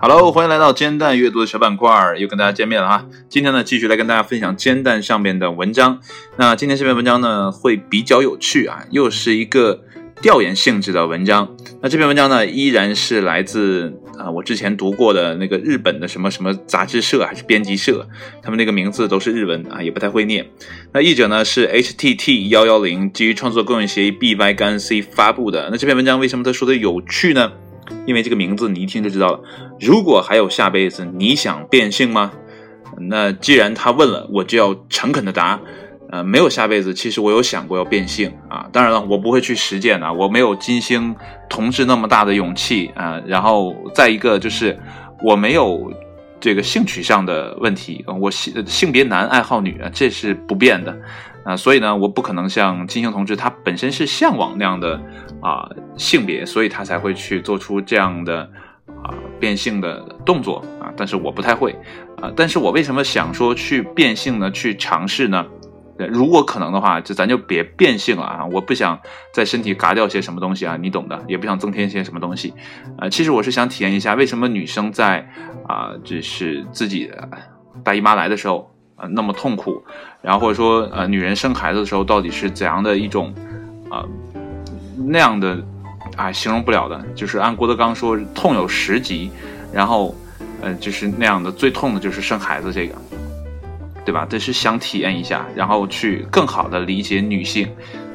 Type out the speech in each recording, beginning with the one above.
Hello，欢迎来到煎蛋阅读的小板块，又跟大家见面了哈。今天呢，继续来跟大家分享煎蛋上面的文章。那今天这篇文章呢，会比较有趣啊，又是一个调研性质的文章。那这篇文章呢，依然是来自啊我之前读过的那个日本的什么什么杂志社还是编辑社，他们那个名字都是日文啊，也不太会念。那译者呢是 HTT 幺幺零，基于创作共用协议 BY 杠 C 发布的。那这篇文章为什么他说的有趣呢？因为这个名字你一听就知道了。如果还有下辈子，你想变性吗？那既然他问了，我就要诚恳的答。呃，没有下辈子，其实我有想过要变性啊。当然了，我不会去实践啊，我没有金星同志那么大的勇气啊。然后再一个就是我没有这个性取向的问题，我性性别男，爱好女啊，这是不变的。啊，所以呢，我不可能像金星同志，他本身是向往那样的啊性别，所以他才会去做出这样的啊变性的动作啊。但是我不太会啊。但是我为什么想说去变性呢？去尝试呢？如果可能的话，就咱就别变性了啊！我不想在身体嘎掉些什么东西啊，你懂的，也不想增添些什么东西啊。其实我是想体验一下，为什么女生在啊，就是自己大姨妈来的时候。啊，那么痛苦，然后或者说，呃，女人生孩子的时候到底是怎样的一种，啊，那样的，啊，形容不了的，就是按郭德纲说，痛有十级，然后，呃，就是那样的，最痛的就是生孩子这个，对吧？这是想体验一下，然后去更好的理解女性，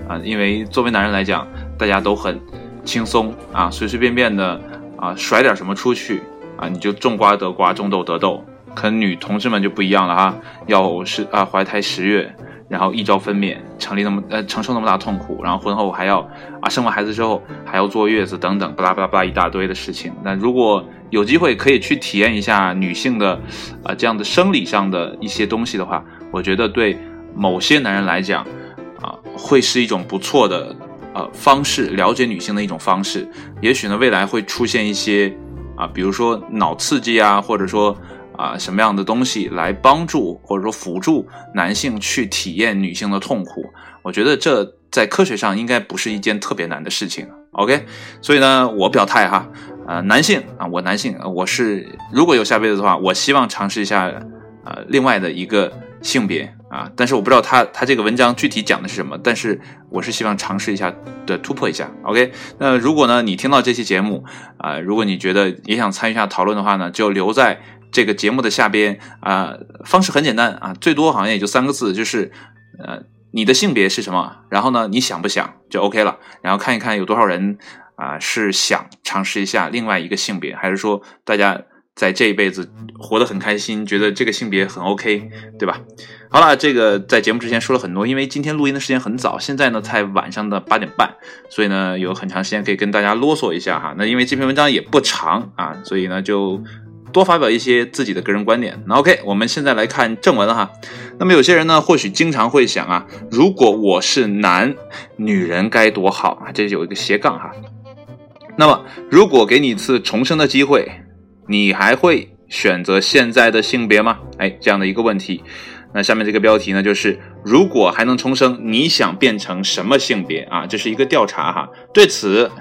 啊，因为作为男人来讲，大家都很轻松啊，随随便便的啊，甩点什么出去啊，你就种瓜得瓜，种豆得豆。可女同志们就不一样了哈，要是啊怀胎十月，然后一朝分娩，成立那么呃承受那么大痛苦，然后婚后还要啊生完孩子之后还要坐月子等等，巴拉巴拉巴拉一大堆的事情。那如果有机会可以去体验一下女性的啊这样的生理上的一些东西的话，我觉得对某些男人来讲啊会是一种不错的呃方式，了解女性的一种方式。也许呢未来会出现一些啊比如说脑刺激啊，或者说。啊，什么样的东西来帮助或者说辅助男性去体验女性的痛苦？我觉得这在科学上应该不是一件特别难的事情。OK，所以呢，我表态哈，呃，男性啊，我男性，我是如果有下辈子的话，我希望尝试一下呃另外的一个性别啊，但是我不知道他他这个文章具体讲的是什么，但是我是希望尝试一下的突破一下。OK，那如果呢你听到这期节目啊，如果你觉得也想参与一下讨论的话呢，就留在。这个节目的下边啊，方式很简单啊，最多好像也就三个字，就是呃，你的性别是什么？然后呢，你想不想就 OK 了？然后看一看有多少人啊是想尝试一下另外一个性别，还是说大家在这一辈子活得很开心，觉得这个性别很 OK，对吧？好了，这个在节目之前说了很多，因为今天录音的时间很早，现在呢才晚上的八点半，所以呢有很长时间可以跟大家啰嗦一下哈。那因为这篇文章也不长啊，所以呢就。多发表一些自己的个人观点。那 OK，我们现在来看正文哈。那么有些人呢，或许经常会想啊，如果我是男，女人该多好啊！这有一个斜杠哈。那么，如果给你一次重生的机会，你还会选择现在的性别吗？哎，这样的一个问题。那下面这个标题呢，就是如果还能重生，你想变成什么性别啊？这是一个调查哈。对此。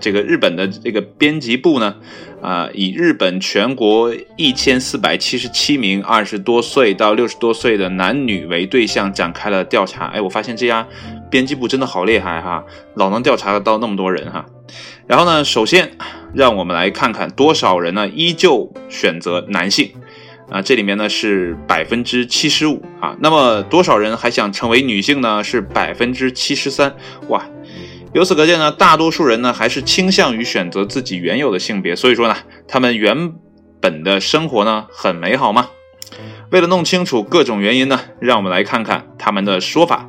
这个日本的这个编辑部呢，啊，以日本全国一千四百七十七名二十多岁到六十多岁的男女为对象展开了调查。哎，我发现这家编辑部真的好厉害哈，老能调查得到那么多人哈。然后呢，首先让我们来看看多少人呢依旧选择男性啊，这里面呢是百分之七十五啊。那么多少人还想成为女性呢？是百分之七十三哇。由此可见呢，大多数人呢还是倾向于选择自己原有的性别，所以说呢，他们原本的生活呢很美好吗？为了弄清楚各种原因呢，让我们来看看他们的说法。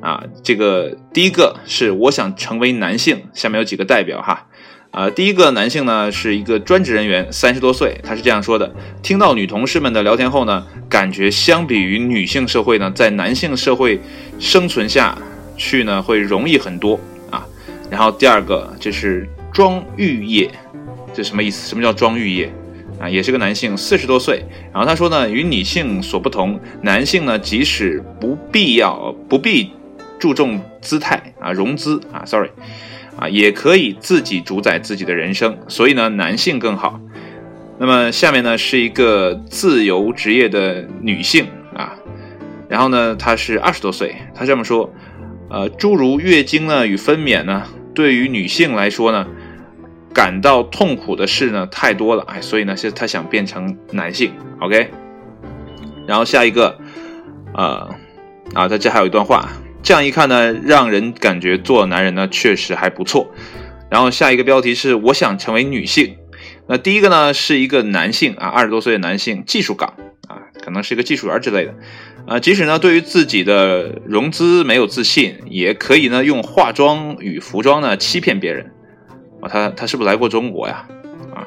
啊，这个第一个是我想成为男性，下面有几个代表哈。啊，第一个男性呢是一个专职人员，三十多岁，他是这样说的：听到女同事们的聊天后呢，感觉相比于女性社会呢，在男性社会生存下去呢会容易很多啊。然后第二个就是庄玉业，这什么意思？什么叫庄玉业？啊，也是个男性，四十多岁。然后他说呢，与女性所不同，男性呢即使不必要不必注重姿态啊，融资啊，sorry，啊，也可以自己主宰自己的人生，所以呢，男性更好。那么下面呢是一个自由职业的女性啊，然后呢她是二十多岁，她这么说，呃，诸如月经呢与分娩呢，对于女性来说呢，感到痛苦的事呢太多了，哎，所以呢是她想变成男性，OK。然后下一个，呃，啊，在这还有一段话。这样一看呢，让人感觉做男人呢确实还不错。然后下一个标题是我想成为女性。那第一个呢是一个男性啊，二十多岁的男性，技术岗啊，可能是一个技术员之类的。啊，即使呢对于自己的融资没有自信，也可以呢用化妆与服装呢欺骗别人。啊，他他是不是来过中国呀？啊，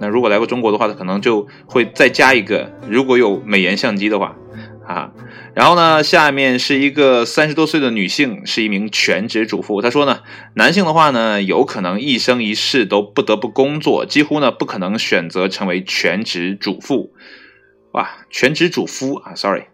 那如果来过中国的话，他可能就会再加一个，如果有美颜相机的话。啊，然后呢，下面是一个三十多岁的女性，是一名全职主妇。她说呢，男性的话呢，有可能一生一世都不得不工作，几乎呢不可能选择成为全职主妇。哇，全职主夫啊，sorry，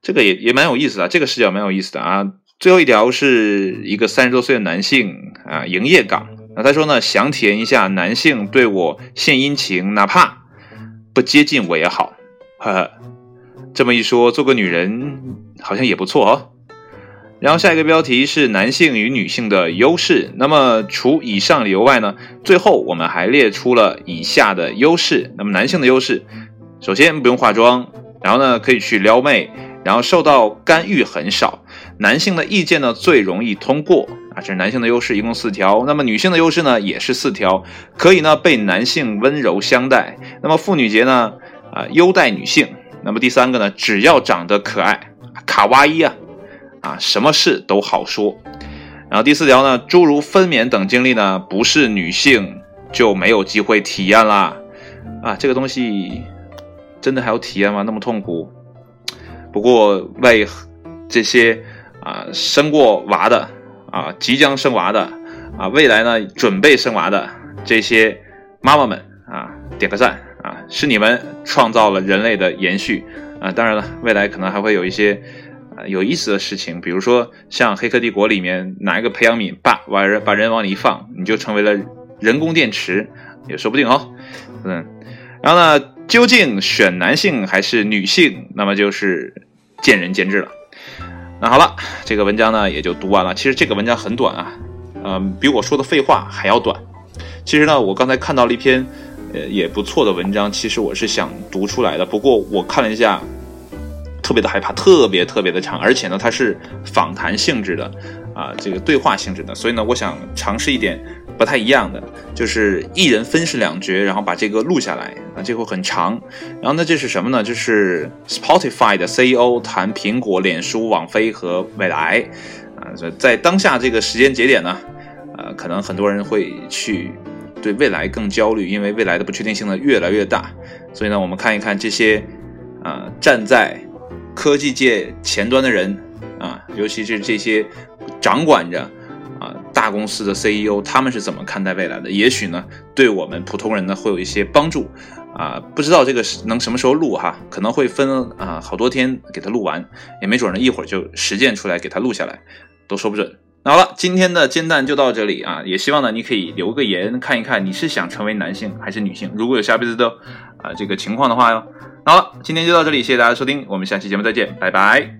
这个也也蛮有意思的，这个视角蛮有意思的啊。最后一条是一个三十多岁的男性啊，营业岗。那他说呢，想体验一下男性对我献殷勤，哪怕不接近我也好，呵呵。这么一说，做个女人好像也不错哦。然后下一个标题是男性与女性的优势。那么除以上理由外呢，最后我们还列出了以下的优势。那么男性的优势，首先不用化妆，然后呢可以去撩妹，然后受到干预很少，男性的意见呢最容易通过啊，这是男性的优势，一共四条。那么女性的优势呢也是四条，可以呢被男性温柔相待。那么妇女节呢啊优待女性。那么第三个呢，只要长得可爱，卡哇伊啊，啊，什么事都好说。然后第四条呢，诸如分娩等经历呢，不是女性就没有机会体验啦。啊，这个东西真的还有体验吗？那么痛苦。不过为这些啊生过娃的啊，即将生娃的啊，未来呢准备生娃的这些妈妈们啊，点个赞。是你们创造了人类的延续啊！当然了，未来可能还会有一些啊有意思的事情，比如说像《黑客帝国》里面拿一个培养皿，把把人把人往里一放，你就成为了人工电池，也说不定哦。嗯，然后呢，究竟选男性还是女性，那么就是见仁见智了。那好了，这个文章呢也就读完了。其实这个文章很短啊，嗯，比我说的废话还要短。其实呢，我刚才看到了一篇。呃，也不错的文章，其实我是想读出来的。不过我看了一下，特别的害怕，特别特别的长，而且呢，它是访谈性质的，啊，这个对话性质的。所以呢，我想尝试一点不太一样的，就是一人分饰两角，然后把这个录下来。啊，这会很长。然后呢，这是什么呢？就是 Spotify 的 CEO 谈苹果、脸书、网飞和未来。啊，在当下这个时间节点呢，呃，可能很多人会去。对未来更焦虑，因为未来的不确定性呢越来越大。所以呢，我们看一看这些啊站在科技界前端的人啊，尤其是这些掌管着啊大公司的 CEO，他们是怎么看待未来的？也许呢，对我们普通人呢会有一些帮助啊。不知道这个能什么时候录哈？可能会分啊好多天给他录完，也没准呢一会儿就实践出来给他录下来，都说不准。好了，今天的煎蛋就到这里啊！也希望呢，你可以留个言，看一看你是想成为男性还是女性。如果有下辈子的啊这个情况的话哟。好了，今天就到这里，谢谢大家收听，我们下期节目再见，拜拜。